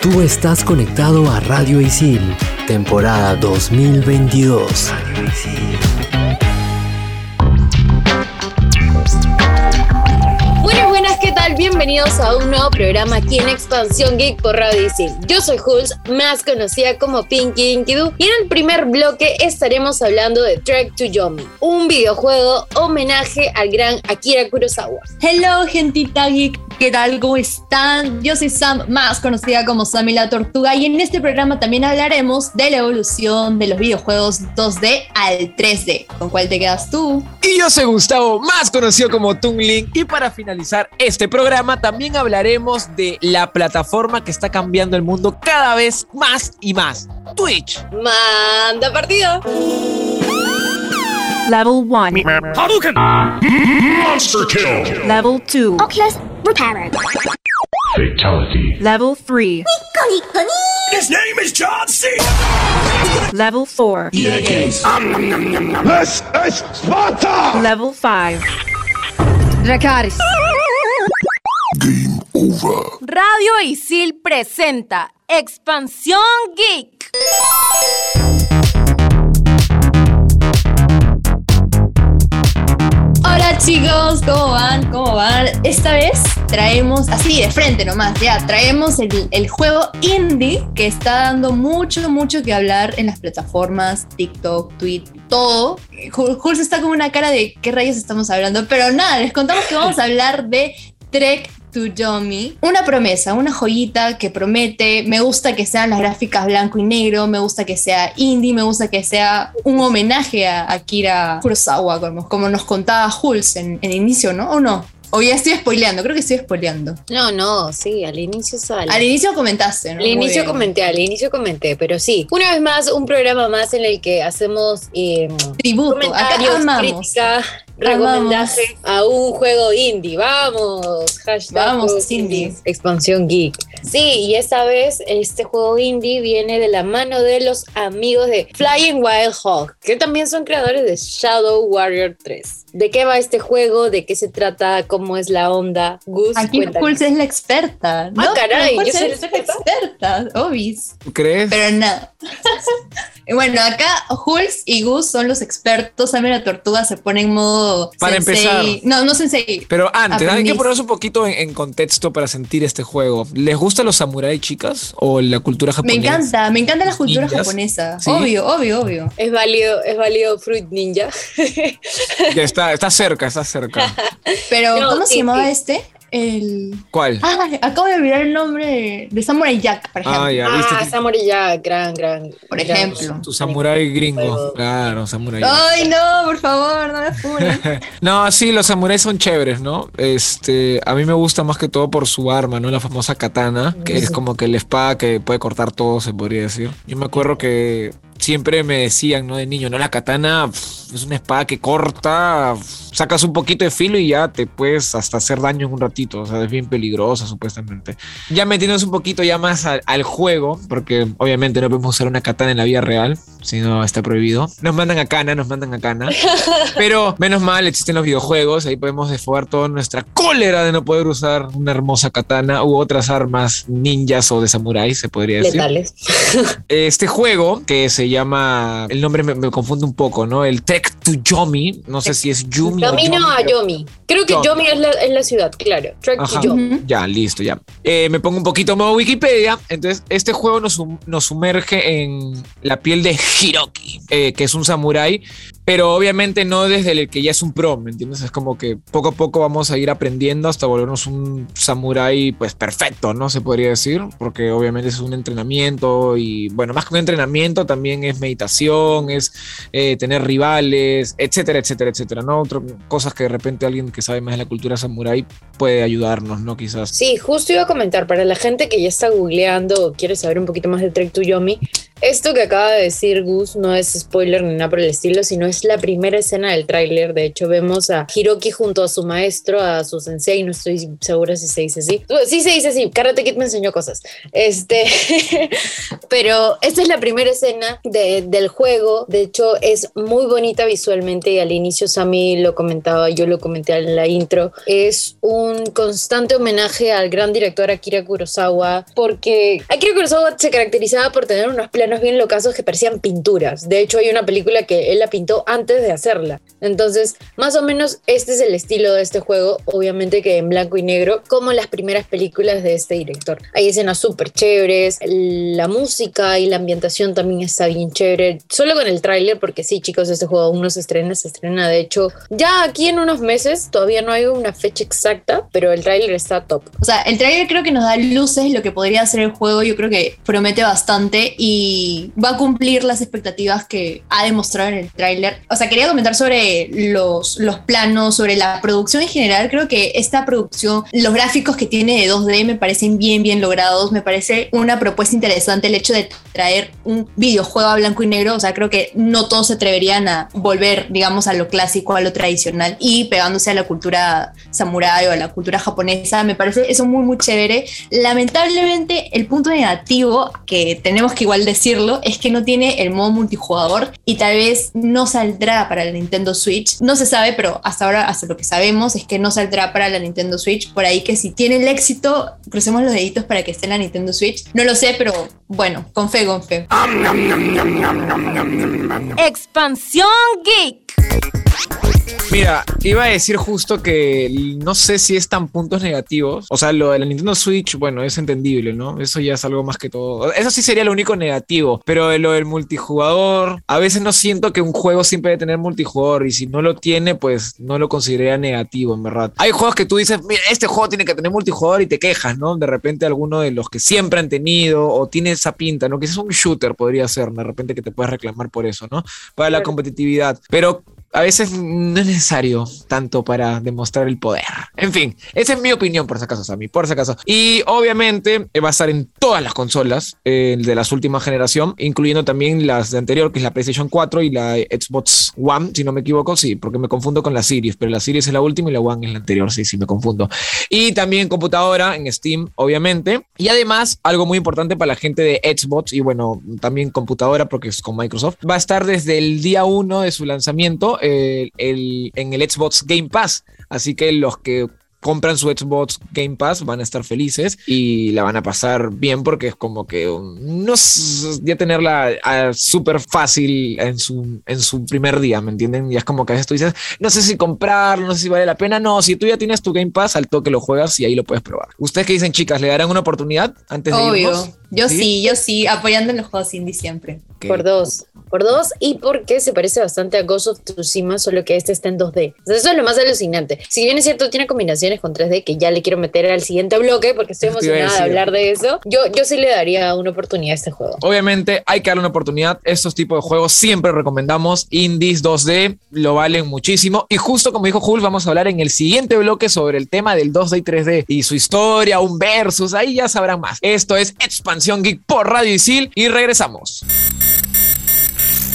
Tú estás conectado a Radio Isil, temporada 2022. Radio Isil. Buenas, buenas, ¿qué tal? Bienvenidos a un nuevo programa aquí en Expansión Geek por Radio Isil. Yo soy Jules, más conocida como Pinky Dinky Doo, y en el primer bloque estaremos hablando de Trek to Yomi, un videojuego homenaje al gran Akira Kurosawa. Hello, gentita geek. ¿Qué tal? ¿Cómo están? Yo soy Sam, más conocida como Sammy la Tortuga, y en este programa también hablaremos de la evolución de los videojuegos 2D al 3D. ¿Con cuál te quedas tú? Y yo soy Gustavo, más conocido como Tungling. Y para finalizar este programa, también hablaremos de la plataforma que está cambiando el mundo cada vez más y más: Twitch. ¡Manda partido! Level 1. Hadouken! Monster kill! Level 2. Oculus repaired. Fatality. Level 3. His name is John C. Level 4. This is Sparta! Level 5. Dracaris. Game over. Radio Isil presenta Expansión Geek. Chicos, ¿cómo van? ¿Cómo van? Esta vez traemos, así de frente nomás, ya, traemos el, el juego indie que está dando mucho, mucho que hablar en las plataformas, TikTok, Twitter, todo. Jul- Jules está con una cara de qué rayos estamos hablando, pero nada, les contamos que vamos a hablar de Trek to Yomi. Una promesa, una joyita que promete. Me gusta que sean las gráficas blanco y negro, me gusta que sea indie, me gusta que sea un homenaje a Akira Kurosawa, como, como nos contaba Jules en, en inicio, ¿no? ¿O no? O ya estoy spoileando, creo que estoy spoileando. No, no, sí, al inicio sale. Al inicio comentaste, ¿no? Al Muy inicio bien. comenté, al inicio comenté, pero sí. Una vez más, un programa más en el que hacemos eh, Tributo, acá comentarios, amamos. crítica, recomendaje a un juego indie. Vamos, hashtag Vamos, indie. indies, expansión geek. Sí, y esta vez este juego indie viene de la mano de los amigos de Flying Wild Hog, que también son creadores de Shadow Warrior 3. ¿De qué va este juego? ¿De qué se trata? ¿Cómo es la onda? Gus, Aquí cuéntanos. Jules es la experta. ¿no? Ah, caray, yo soy es la experta, obis. ¿Tú crees? Pero nada. Y bueno, acá Jules y Gus son los expertos. Sammy la tortuga se pone en modo. Para sensei. empezar. No, no sensei. Pero antes, hay que ponernos un poquito en, en contexto para sentir este juego. ¿Les gustan los samuráis, chicas? ¿O la cultura Me japonesa? encanta, me encanta la cultura Ninjas. japonesa. Sí. Obvio, obvio, obvio. Es válido, es válido Fruit Ninja. Ya está, está cerca, está cerca. Pero, No, ¿cómo se llamaba sí. este? El. ¿Cuál? Ah, acabo de olvidar el nombre de, de Samurai Jack, por ejemplo. Ah, ya, Ah. Samurai ya, gran, gran. Por gran- ejemplo. Tu samurái gringo. Claro, samurái. Ay, no, por favor, no me funen. No, sí, los samuráis son chéveres, ¿no? Este, a mí me gusta más que todo por su arma, ¿no? La famosa katana, que es como que la espada que puede cortar todo, se podría decir. Yo me acuerdo que siempre me decían, ¿no? De niño, no, la katana es una espada que corta, sacas un poquito de filo y ya te puedes hasta hacer daño en un ratito, o sea, es bien peligrosa supuestamente. Ya metiéndonos un poquito ya más al, al juego, porque obviamente no podemos usar una katana en la vida real, si no está prohibido. Nos mandan a cana, nos mandan a cana. Pero menos mal existen los videojuegos, ahí podemos desfogar toda nuestra cólera de no poder usar una hermosa katana u otras armas ninjas o de samuráis, se podría decir. Letales. Este juego que se llama, el nombre me, me confunde un poco, ¿no? El Trek to Yomi, no sé si es Yumi o Camino Yomi, a pero- Yomi. Creo que Yomi. Yomi es la, es la ciudad, claro. Trek Ajá. to Yomi. Ya, listo, ya. Eh, me pongo un poquito modo Wikipedia. Entonces, este juego nos, nos sumerge en la piel de Hiroki, eh, que es un samurái, pero obviamente no desde el que ya es un pro, ¿me entiendes? Es como que poco a poco vamos a ir aprendiendo hasta volvernos un samurái, pues perfecto, ¿no? Se podría decir, porque obviamente es un entrenamiento y, bueno, más que un entrenamiento, también es meditación, es eh, tener rivales, etcétera, etcétera, etcétera, ¿no? Otro- cosas que de repente alguien que sabe más de la cultura samurái puede ayudarnos, ¿no? Quizás. Sí, justo iba a comentar, para la gente que ya está googleando o quiere saber un poquito más de Trek to Yomi, Esto que acaba de decir Gus no es spoiler ni nada por el estilo, sino es la primera escena del tráiler. De hecho, vemos a Hiroki junto a su maestro, a su sensei, no estoy segura si se dice así. Sí se dice así, Karate Kid me enseñó cosas. Este, pero esta es la primera escena de- del juego. De hecho, es muy bonita visualmente y al inicio Sammy lo comentaba, yo lo comenté en la intro. Es un constante homenaje al gran director Akira Kurosawa, porque Akira Kurosawa se caracterizaba por tener unos planos bien locazos que parecían pinturas. De hecho, hay una película que él la pintó antes de hacerla. Entonces, más o menos este es el estilo de este juego, obviamente que en blanco y negro, como las primeras películas de este director. Hay escenas súper chéveres, la música y la ambientación también está bien chévere. Solo con el tráiler, porque sí, chicos, este juego aún no se estrena, se estrena de hecho ya aquí en unos meses, todavía no hay una fecha exacta, pero el tráiler está top. O sea, el trailer creo que nos da luces lo que podría ser el juego. Yo creo que promete bastante y va a cumplir las expectativas que ha demostrado en el tráiler. O sea, quería comentar sobre los, los planos, sobre la producción en general. Creo que esta producción, los gráficos que tiene de 2D me parecen bien, bien logrados. Me parece una propuesta interesante el hecho de traer un videojuego a blanco y negro. O sea, creo que no todos se atreverían a volver, digamos, a lo clásico, a lo tradicional y pegándose a la cultura samurái o a la cultura japonesa. Me parece eso muy, muy chévere. Lamentablemente, el punto negativo, que tenemos que igual decirlo, es que no tiene el modo multijugador y tal vez no saldrá para la Nintendo Switch. No se sabe, pero hasta ahora, hasta lo que sabemos, es que no saldrá para la Nintendo Switch. Por ahí que si tiene el éxito, crucemos los deditos para que esté en la Nintendo Switch. No lo sé, pero bueno, con fe, con fe. Expansión Geek. Mira, iba a decir justo que no sé si es tan puntos negativos. O sea, lo de la Nintendo Switch, bueno, es entendible, ¿no? Eso ya es algo más que todo. Eso sí sería lo único negativo. Pero lo del multijugador, a veces no siento que un juego siempre debe tener multijugador. Y si no lo tiene, pues no lo consideraría negativo, en verdad. Hay juegos que tú dices, mira, este juego tiene que tener multijugador y te quejas, ¿no? De repente alguno de los que siempre han tenido o tiene esa pinta, ¿no? Que es un shooter, podría ser, de repente que te puedes reclamar por eso, ¿no? Para la competitividad. Pero a veces no es necesario tanto para demostrar el poder. En fin, esa es mi opinión, por si acaso, Sammy, por si acaso. Y obviamente eh, va a estar en todas las consolas eh, de las últimas generación, incluyendo también las de anterior, que es la PlayStation 4 y la Xbox One, si no me equivoco, sí, porque me confundo con la Series, pero la Series es la última y la One es la anterior, sí, sí, me confundo. Y también computadora, en Steam, obviamente. Y además, algo muy importante para la gente de Xbox y bueno, también computadora, porque es con Microsoft, va a estar desde el día 1 de su lanzamiento el- en el Xbox Game Pass. Así que los que compran su Xbox Game Pass van a estar felices y la van a pasar bien porque es como que um, no es ya tenerla ah, súper fácil en su, en su primer día, ¿me entienden? Y es como que a veces tú dices, no sé si comprarlo, no sé si vale la pena. No, si tú ya tienes tu Game Pass, al toque lo juegas y ahí lo puedes probar. ¿Ustedes qué dicen, chicas? ¿Le darán una oportunidad antes de Obvio. irnos? Yo sí, yo sí, apoyando en los juegos indie siempre. Por dos. Por dos y porque se parece bastante a Ghost of Tsushima, solo que este está en 2D. Entonces, eso es lo más alucinante. Si bien es cierto, tiene combinaciones con 3D que ya le quiero meter al siguiente bloque porque estoy emocionada de hablar de eso. Yo, yo sí le daría una oportunidad a este juego. Obviamente hay que darle una oportunidad. Estos tipos de juegos siempre recomendamos. Indies 2D lo valen muchísimo. Y justo como dijo Hulk, vamos a hablar en el siguiente bloque sobre el tema del 2D y 3D y su historia, un versus. Ahí ya sabrán más. Esto es Expansión Geek por Radio Isil y regresamos.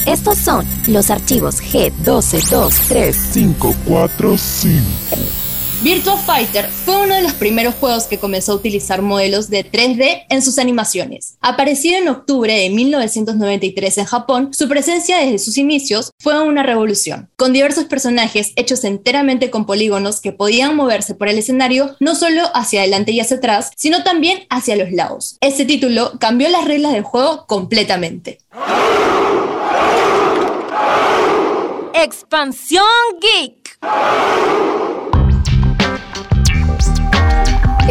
Estos son los archivos G1223. 545. Virtua Fighter fue uno de los primeros juegos que comenzó a utilizar modelos de 3D en sus animaciones. Aparecido en octubre de 1993 en Japón, su presencia desde sus inicios fue una revolución, con diversos personajes hechos enteramente con polígonos que podían moverse por el escenario no solo hacia adelante y hacia atrás, sino también hacia los lados. Este título cambió las reglas del juego completamente. Expansión Geek.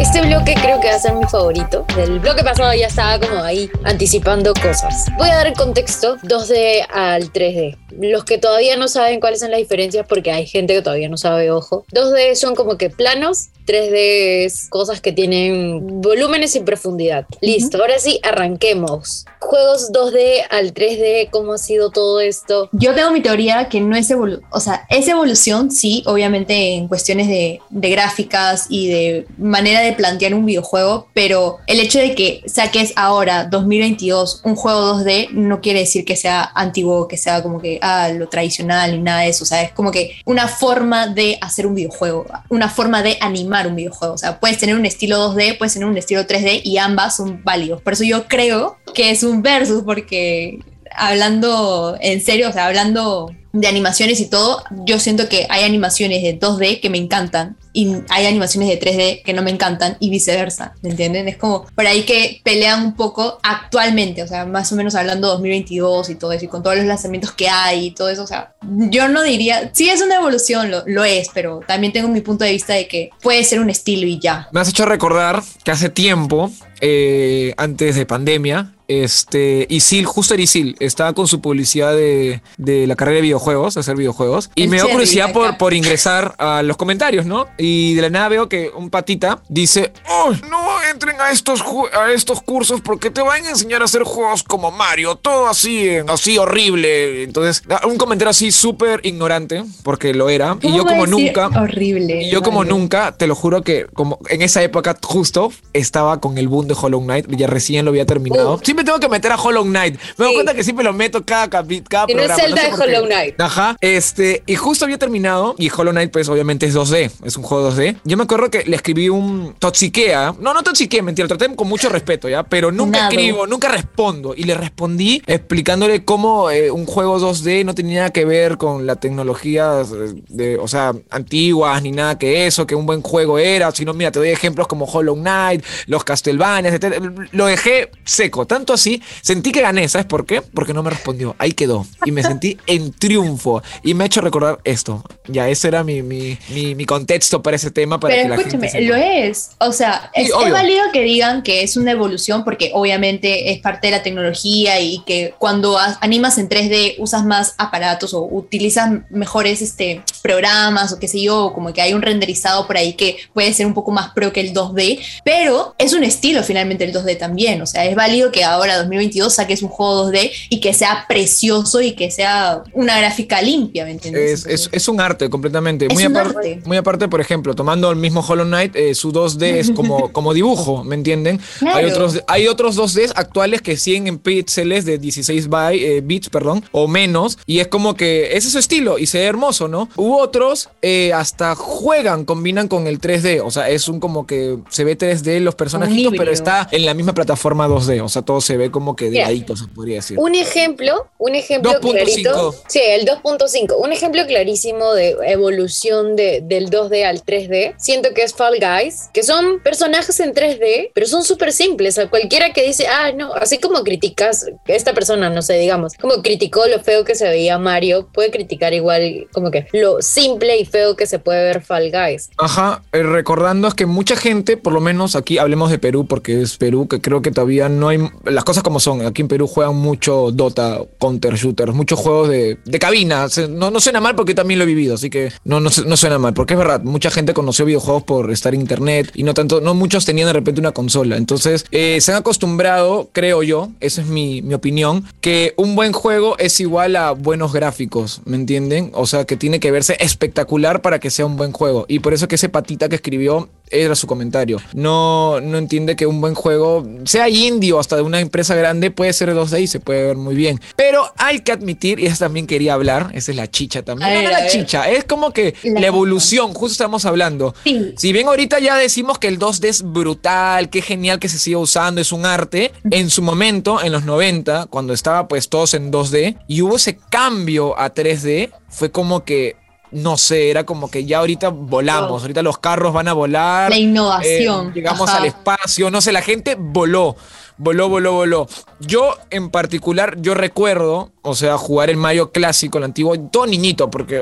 Este bloque creo que va a ser mi favorito. Del bloque pasado ya estaba como ahí anticipando cosas. Voy a dar el contexto 2D al 3D. Los que todavía no saben cuáles son las diferencias, porque hay gente que todavía no sabe, ojo. 2D son como que planos, 3D es cosas que tienen volúmenes y profundidad. Listo, ahora sí, arranquemos. Juegos 2D al 3D, ¿cómo ha sido todo esto? Yo tengo mi teoría que no es evolución, o sea, es evolución, sí, obviamente en cuestiones de, de gráficas y de manera de plantear un videojuego, pero el hecho de que saques ahora, 2022, un juego 2D no quiere decir que sea antiguo, que sea como que, ah, lo tradicional y nada de eso, o sea, es como que una forma de hacer un videojuego, una forma de animar un videojuego, o sea, puedes tener un estilo 2D, puedes tener un estilo 3D y ambas son válidos, por eso yo creo que es un versus, porque hablando en serio, o sea, hablando de animaciones y todo, yo siento que hay animaciones de 2D que me encantan y hay animaciones de 3D que no me encantan y viceversa, ¿me entienden? Es como por ahí que pelean un poco actualmente, o sea, más o menos hablando 2022 y todo eso, y con todos los lanzamientos que hay y todo eso, o sea, yo no diría, sí es una evolución, lo, lo es, pero también tengo mi punto de vista de que puede ser un estilo y ya. Me has hecho recordar que hace tiempo, eh, antes de pandemia, este, Isil, justo era Isil, estaba con su publicidad de, de la carrera de videojuegos, de hacer videojuegos, y El me dio curiosidad por, por ingresar a los comentarios, ¿no? Y de la nada veo que un patita dice, "Oh, no entren a estos, a estos cursos porque te van a enseñar a hacer juegos como Mario, todo así, así horrible. Entonces, un comentario así súper ignorante, porque lo era, y ¿Cómo yo como nunca... Horrible. Y yo como nunca, te lo juro que como en esa época justo estaba con el boom de Hollow Knight, ya recién lo había terminado. Uf. Siempre tengo que meter a Hollow Knight. Me doy Sí. cuenta que siempre lo meto cada capi- cada Y no es programa. Zelda sé de. Hollow Knight. Ajá. Este, y justo había terminado y Hollow Knight pues obviamente es 2D, es un juego 2D. Yo me acuerdo que le escribí un toxiquea, no, no toxiquea, mentira, lo traté con mucho respeto, ¿ya? Pero nunca escribo, nunca respondo. Y le respondí explicándole cómo eh, un juego 2D no tenía nada que ver con la tecnología de, o sea, antiguas ni nada que eso, que un buen juego era, sino mira, te doy ejemplos como Hollow Knight, los Castlevania, etc. Lo dejé seco, tanto así, sentí que gané, ¿sabes por qué? Porque no me respondió, ahí quedó. Y me sentí en triunfo. Y me ha hecho recordar esto. Ya, ese era mi, mi, mi, mi contexto para ese tema. Para que Pero la escúchame, gente lo es. O sea, Sí, es, es válido que digan que es una evolución porque obviamente es parte de la tecnología y que cuando a- animas en 3D usas más aparatos o utilizas mejores este, programas o qué sé yo, como que hay un renderizado por ahí que puede ser un poco más pro que el 2D, pero es un estilo finalmente el 2D también. O sea, es válido que ahora 2022 saques un juego 2D y que sea precioso y que sea una gráfica limpia, ¿me entiendes? Es, es, es un arte completamente. Es muy, un aparte, arte. muy aparte, por ejemplo, tomando el mismo Hollow Knight, eh, su 2D es como, como dibujo, ¿me entienden? Claro. Hay, otros, hay otros 2D actuales que siguen en píxeles de 16 by, eh, bits, perdón, o menos, y es como que ese es su estilo y se ve hermoso, ¿no? Hubo otros, eh, hasta juegan, combinan con el 3D, o sea, es un como que se ve 3D los personajitos, pero está en la misma plataforma 2D, o sea, todo se ve como que de ladito, se podría decir. Un ejemplo, un ejemplo 2.5. clarito. Sí, el 2.5. Un ejemplo clarísimo de evolución de, del 2D al 3D. Siento que es Fall Guys, que son personajes en 3D, pero son súper simples. A cualquiera que dice, ah, no, así como criticas, esta persona, no sé, digamos, como criticó lo feo que se veía Mario, puede criticar igual como que lo simple y feo que se puede ver Fall Guys. Ajá, eh, recordando es que mucha gente, por lo menos aquí hablemos de Perú, porque es Perú, que creo que todavía no hay las cosas como son. Aquí en Perú juegan mucho Dota, Counter Shooters, muchos juegos de, de cabina. No, no suena mal porque también lo he vivido, así que no, no suena mal, porque es verdad, mucha gente conoció videojuegos por estar en internet y no tanto, no muchos tenían de repente una consola. Entonces, eh, se han acostumbrado, creo yo, esa es mi, mi opinión, que un buen juego es igual a buenos gráficos, ¿me entienden? O sea, que tiene que verse espectacular para que sea un buen juego. Y por eso que ese patita que escribió era su comentario. No, no entiende que un buen juego, sea indie o hasta de una empresa grande, puede ser 2D y se puede ver muy bien. Pero hay que admitir, y eso también quería hablar, esa es la chicha también. Ver, no la chicha, es como que La la, evolución, justo estamos hablando. Sí. Si bien ahorita ya decimos que el 2D es brutal, qué genial que se siga usando, es un arte, en su momento, en los 90, cuando estaba pues todos en 2D y hubo ese cambio a 3D, fue como que, no sé, era como que ya ahorita volamos, ahorita los carros van a volar. La innovación. eh, llegamos Ajá. al espacio, no sé, la gente voló. Voló, voló, voló. Yo en particular, yo recuerdo, o sea, jugar el Mario clásico, el antiguo, todo niñito, porque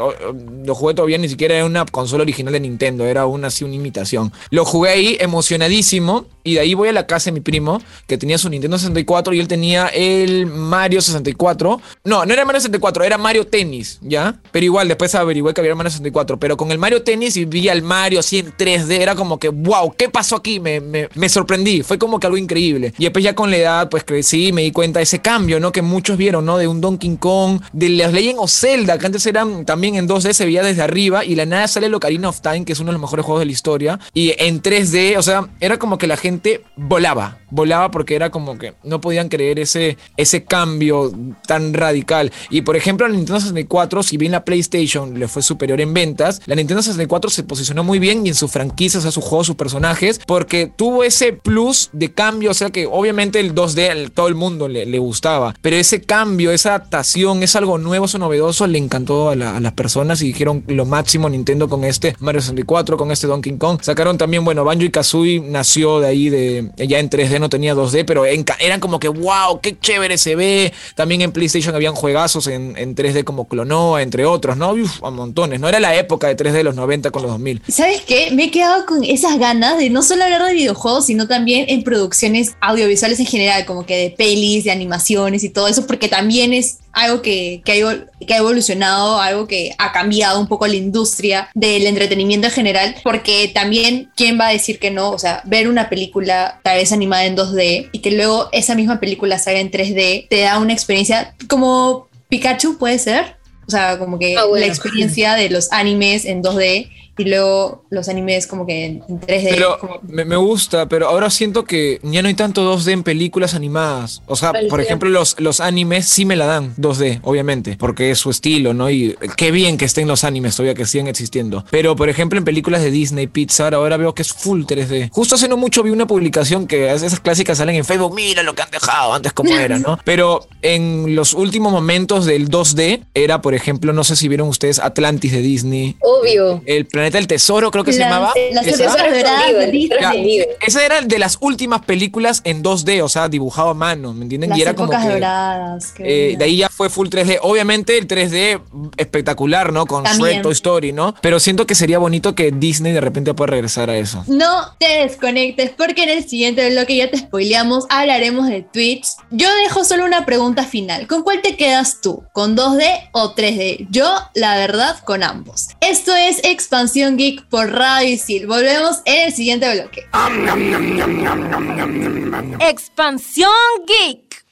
lo jugué todavía ni siquiera en una consola original de Nintendo, era una así una imitación. Lo jugué ahí emocionadísimo y de ahí voy a la casa de mi primo que tenía su Nintendo 64 y él tenía el Mario 64. No, no era Mario 64, era Mario Tennis, ¿ya? Pero igual después averigué que había Mario 64, pero con el Mario Tennis y vi al Mario así en 3D, era como que, wow, ¿qué pasó aquí? Me, me, me sorprendí, fue como que algo increíble. Y después ya con la edad, pues crecí me di cuenta ese cambio, ¿no? Que muchos vieron, ¿no? De un Donkey Kong, de las Legend of Zelda, que antes eran también en 2D, se veía desde arriba y la nada sale el of Time, que es uno de los mejores juegos de la historia, y en 3D, o sea, era como que la gente volaba, volaba porque era como que no podían creer ese, ese cambio tan radical. Y por ejemplo, la Nintendo 64, si bien la PlayStation le fue superior en ventas, la Nintendo 64 se posicionó muy bien y en sus franquicias, o sea, sus juegos, sus personajes, porque tuvo ese plus de cambio, o sea que obviamente el 2D a todo el mundo le, gustaba, pero ese cambio, esa adaptación, es algo nuevo, es novedoso, le encantó a, la, a, las personas y dijeron lo máximo Nintendo con este Mario 64, con este Donkey Kong. Sacaron también, bueno, Banjo y Kazooie nació de ahí, de ya en 3D, no tenía 2D, pero eran como que, wow, qué chévere se ve. También en PlayStation habían juegazos en, en 3D como Clonoa, entre otros, ¿no? Uf, a montones, ¿no? Era la época de 3D de los 90 con los 2000. ¿Sabes qué? Me he quedado con esas ganas de no solo hablar de videojuegos, sino también en producciones audiovisuales en general, como que de pelis, de animaciones y todo eso, porque también es algo que, que, ha, que, ha, evolucionado, algo que ha cambiado un poco la industria del entretenimiento en general, porque también, ¿quién va a decir que no? O sea, ver una película tal vez animada en 2D y que luego esa misma película salga en 3D, te da una experiencia como Pikachu, puede ser. O sea, como que ah, bueno. la experiencia de los animes en 2D y luego los animes como que en 3D. Pero como... me, me, gusta, pero ahora siento que ya no hay tanto 2D en películas animadas. O sea, por ejemplo, los, los animes sí me la dan 2D, obviamente, porque es su estilo, ¿no? Y qué bien que estén los animes todavía que sigan existiendo. Pero, por ejemplo, en películas de Disney, Pixar, ahora veo que es full 3D. Justo hace no mucho vi una publicación que esas clásicas salen en Facebook, mira lo que han dejado antes como era, ¿no? Pero en los últimos momentos del 2D era, por ejemplo, no sé si vieron ustedes Atlantis de Disney. Obvio. El planeta del tesoro, creo que se llamaba. Las esa, esa era de las últimas películas en 2D, o sea, dibujado a mano, ¿me entienden? Las y era como que, doradas. Eh, de ahí ya fue full 3D. Obviamente el 3D espectacular, ¿no? Con Shrek, Toy Story, ¿no? Pero siento que sería bonito que Disney de repente pueda regresar a eso. No te desconectes porque en el siguiente bloque ya te spoileamos, hablaremos de Twitch. Yo dejo solo una pregunta final. ¿Con cuál te quedas tú? ¿Con 2D o 3D? Yo, la verdad, con ambos. Esto es Expansión Geek por Radio Isil. Volvemos en el siguiente bloque. Expansión Geek.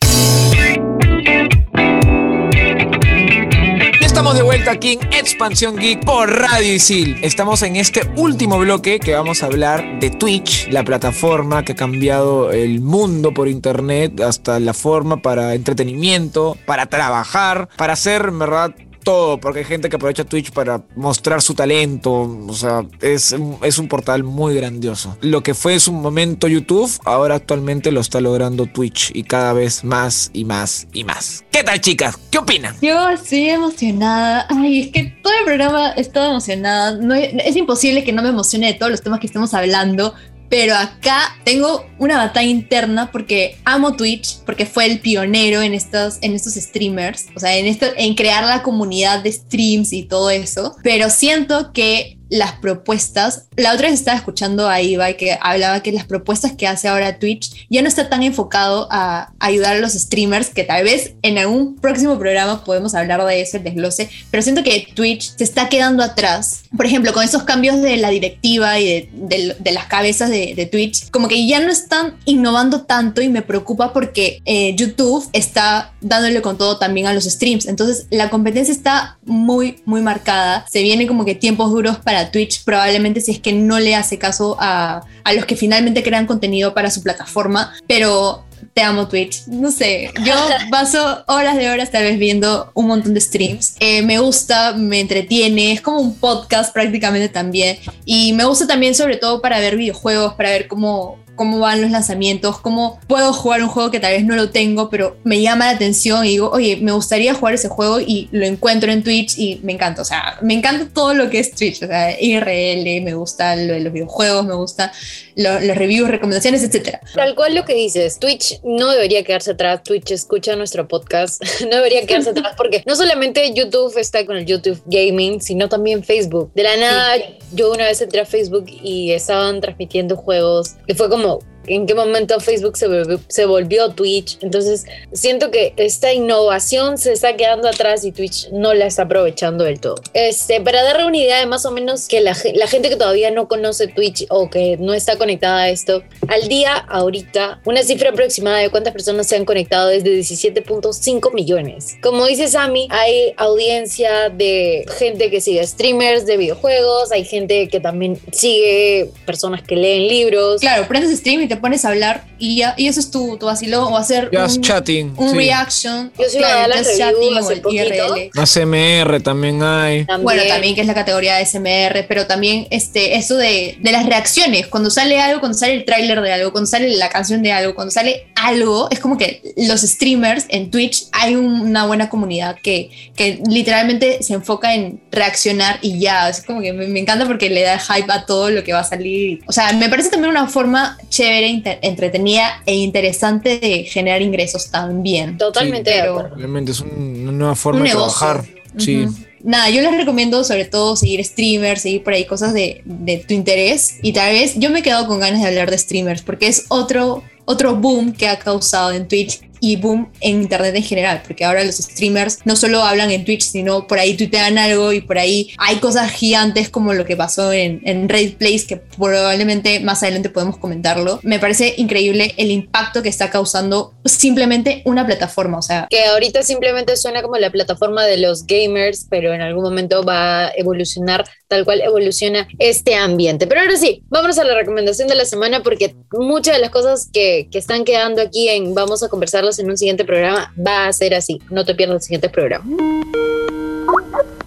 Estamos de vuelta aquí en Expansión Geek por Radio Isil. Estamos en este último bloque que vamos a hablar de Twitch, la plataforma que ha cambiado el mundo por internet, hasta la forma para entretenimiento, para trabajar, para hacer, en verdad, todo, porque hay gente que aprovecha Twitch para mostrar su talento. O sea, es, es un portal muy grandioso. Lo que fue en su momento YouTube, ahora actualmente lo está logrando Twitch y cada vez más y más y más. ¿Qué tal, chicas? ¿Qué opinan? Yo estoy emocionada. Ay, es que todo el programa he emocionada. No, es imposible que no me emocione de todos los temas que estamos hablando, pero acá tengo una batalla interna porque amo Twitch, porque fue el pionero en estos, en estos streamers, o sea, en, esto, en crear la comunidad de streams y todo eso, pero siento que las propuestas, la otra vez estaba escuchando a Iba que hablaba que las propuestas que hace ahora Twitch ya no está tan enfocado a ayudar a los streamers, que tal vez en algún próximo programa podemos hablar de eso, el desglose, pero siento que Twitch se está quedando atrás. Por ejemplo, con esos cambios de la directiva y de, de, de las cabezas de, de, Twitch, como que ya no están innovando tanto y me preocupa porque eh, YouTube está dándole con todo también a los streams. Entonces la competencia está muy, muy marcada. Se vienen como que tiempos duros para Twitch, probablemente si es que no le hace caso a, a los que finalmente crean contenido para su plataforma, pero te amo Twitch. No sé, yo paso horas de horas tal vez viendo un montón de streams. Eh, me gusta, me entretiene, es como un podcast prácticamente también. Y me gusta también sobre todo para ver videojuegos, para ver cómo cómo van los lanzamientos, cómo puedo jugar un juego que tal vez no lo tengo, pero me llama la atención y digo, oye, me gustaría jugar ese juego y lo encuentro en Twitch y me encanta. O sea, me encanta todo lo que es Twitch. O sea, IRL, me gusta lo de los videojuegos, me gusta lo- los reviews, recomendaciones, etcétera. Tal cual lo que dices, Twitch no debería quedarse atrás, Twitch escucha nuestro podcast, no debería quedarse atrás porque no solamente YouTube está con el YouTube Gaming, sino también Facebook. De la nada, yo una vez entré a Facebook y estaban transmitiendo juegos y fue como... mộ ¿En qué momento Facebook se volvió, se volvió Twitch? Entonces, siento que esta innovación se está quedando atrás y Twitch no la está aprovechando del todo. Este, para darle una idea de más o menos que la, la gente que todavía no conoce Twitch o que no está conectada a esto, al día, ahorita, una cifra aproximada de cuántas personas se han conectado es de 17.5 millones. Como dice Sammy, hay audiencia de gente que sigue streamers de videojuegos, hay gente que también sigue personas que leen libros. Claro, prendes stream y te pones a hablar y ya, y eso es tu, tu vacilo, o hacer Just un, chatting. un sí. reaction. Yo sí claro, just review chatting o el poquito. IRL. ACMR también hay. También. Bueno, también que es la categoría de SMR, pero también este, eso de, de las reacciones, cuando sale algo, cuando sale el tráiler de algo, cuando sale la canción de algo, cuando sale algo, es como que los streamers en Twitch hay una buena comunidad que, que literalmente se enfoca en reaccionar y ya, es como que me, me encanta porque le da hype a todo lo que va a salir. O sea, me parece también una forma chévere, inter- entretenida e interesante de generar ingresos también. Totalmente Sí, de pero-. Realmente es un- una nueva forma Un de trabajar. Sí. Nada, yo les recomiendo sobre todo seguir streamers, seguir por ahí cosas de, de tu interés y tal vez yo me he quedado con ganas de hablar de streamers porque es otro, otro boom que ha causado en Twitch y boom en internet en general, porque ahora los streamers no solo hablan en Twitch, sino por ahí tuitean algo y por ahí hay cosas gigantes como lo que pasó en, en Raid Place, que probablemente más adelante podemos comentarlo. Me parece increíble el impacto que está causando simplemente una plataforma, o sea, que ahorita simplemente suena como la plataforma de los gamers, pero en algún momento va a evolucionar tal cual evoluciona este ambiente. Pero ahora sí, vámonos a la recomendación de la semana porque muchas de las cosas que, que están quedando aquí en Vamos a conversarlas en un siguiente programa va a ser así. No te pierdas el siguiente programa.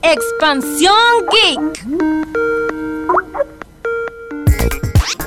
Expansión Geek.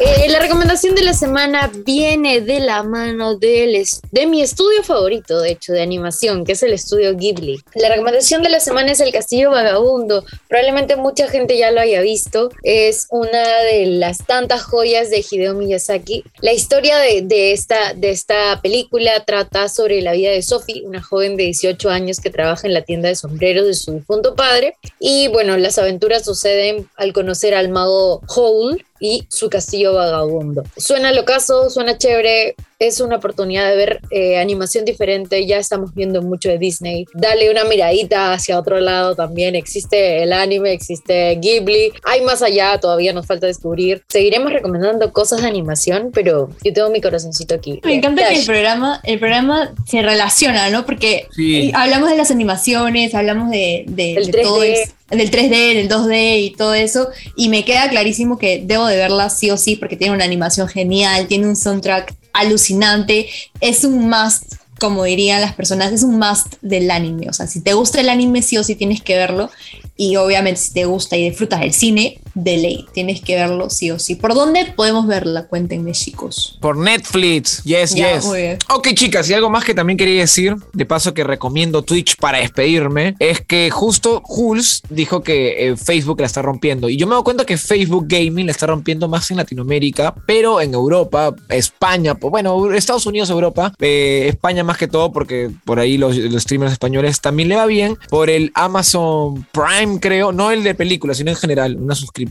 Eh, la recomendación de la semana viene de la mano de mi estudio favorito, de hecho, de animación, que es el estudio Ghibli. La recomendación de la semana es El Castillo Vagabundo. Probablemente mucha gente ya lo haya visto. Es una de las tantas joyas de Hideo Miyazaki. La historia de, de esta, de esta película trata sobre la vida de Sophie, una joven de 18 años que trabaja en la tienda de sombreros de su difunto padre. Y bueno, las aventuras suceden al conocer al mago Howl y su castillo vagabundo. Suena locazo, suena chévere, es una oportunidad de ver eh, animación diferente, ya estamos viendo mucho de Disney. Dale una miradita hacia otro lado también, existe el anime, existe Ghibli, hay más allá, todavía nos falta descubrir. Seguiremos recomendando cosas de animación, pero yo tengo mi corazoncito aquí. Me encanta que el programa, el programa se relaciona, ¿no? Porque Sí. eh, hablamos de las animaciones, hablamos de, de- El de todo 3D. eso, del 3D, del 2D y todo eso, y me queda clarísimo que debo de verla sí o sí porque tiene una animación genial, tiene un soundtrack alucinante, es un must, como dirían las personas, es un must del anime, o sea, si te gusta el anime sí o sí tienes que verlo, y obviamente si te gusta y disfrutas del cine, de ley, tienes que verlo sí o sí. ¿Por dónde podemos verla? Cuéntenme chicos. Por Netflix. Yes, Ya, yes. muy bien. Ok, chicas, y algo más que también quería decir, de paso que recomiendo Twitch para despedirme, es que justo Jules dijo que eh, Facebook la está rompiendo. Y yo me doy cuenta que Facebook Gaming la está rompiendo más en Latinoamérica, pero en Europa, España, pues, bueno, Estados Unidos, Europa, eh, España más que todo, porque por ahí los, los streamers españoles también le va bien, por el Amazon Prime, creo, no el de películas, sino en general, una suscripción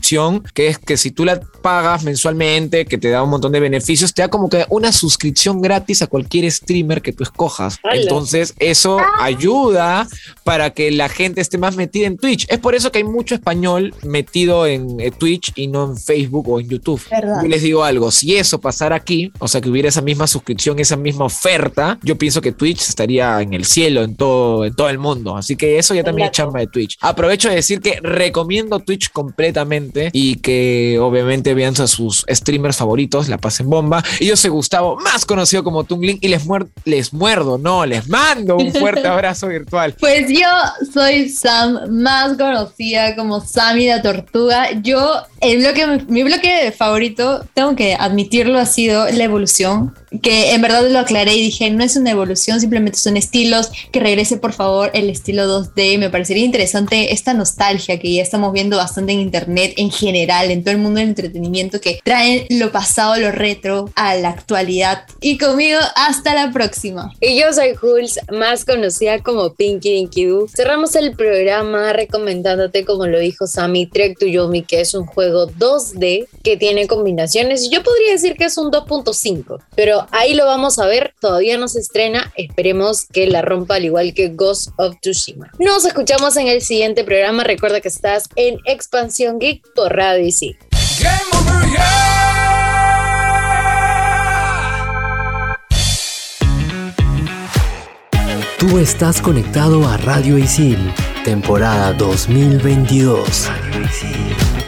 que es que si tú la pagas mensualmente, que te da un montón de beneficios, te da como que una suscripción gratis a cualquier streamer que tú escojas. Entonces, eso ayuda para que la gente esté más metida en Twitch. Es por eso que hay mucho español metido en eh, Twitch y no en Facebook o en YouTube. Verdad. Yo les digo algo, si eso pasara aquí, o sea, que hubiera esa misma suscripción, esa misma oferta, yo pienso que Twitch estaría en el cielo, en todo, en todo el mundo. Así que eso ya también es Exacto. chamba de Twitch. Aprovecho de decir que recomiendo Twitch completamente y que obviamente vean a sus streamers favoritos, la pasen bomba. Y yo soy Gustavo, más conocido como Tungling, y les, muer- les muerdo, no, les mando un fuerte abrazo virtual. Pues yo soy Sam, más conocida como Sammy la Tortuga. Yo el bloque, mi bloque favorito, tengo que admitirlo, ha sido la evolución, que en verdad lo aclaré y dije, no es una evolución, simplemente son estilos, que regrese por favor el estilo 2D, me parecería interesante esta nostalgia que ya estamos viendo bastante en internet en general, en todo el mundo del entretenimiento, que traen lo pasado, lo retro a la actualidad. Y conmigo, hasta la próxima. Y yo soy Jules, más conocida como Pinky Dinky Doo. Cerramos el programa recomendándote, como lo dijo Sammy, Trek to Yomi, que es un juego 2D que tiene combinaciones. Yo podría decir que es un 2.5, pero ahí lo vamos a ver. Todavía no se estrena. Esperemos que la rompa al igual que Ghost of Tsushima. Nos escuchamos en el siguiente programa. Recuerda que estás en Expansión Geek por Radio y Tú estás conectado a Radio Isil, temporada 2022. Radio Isil.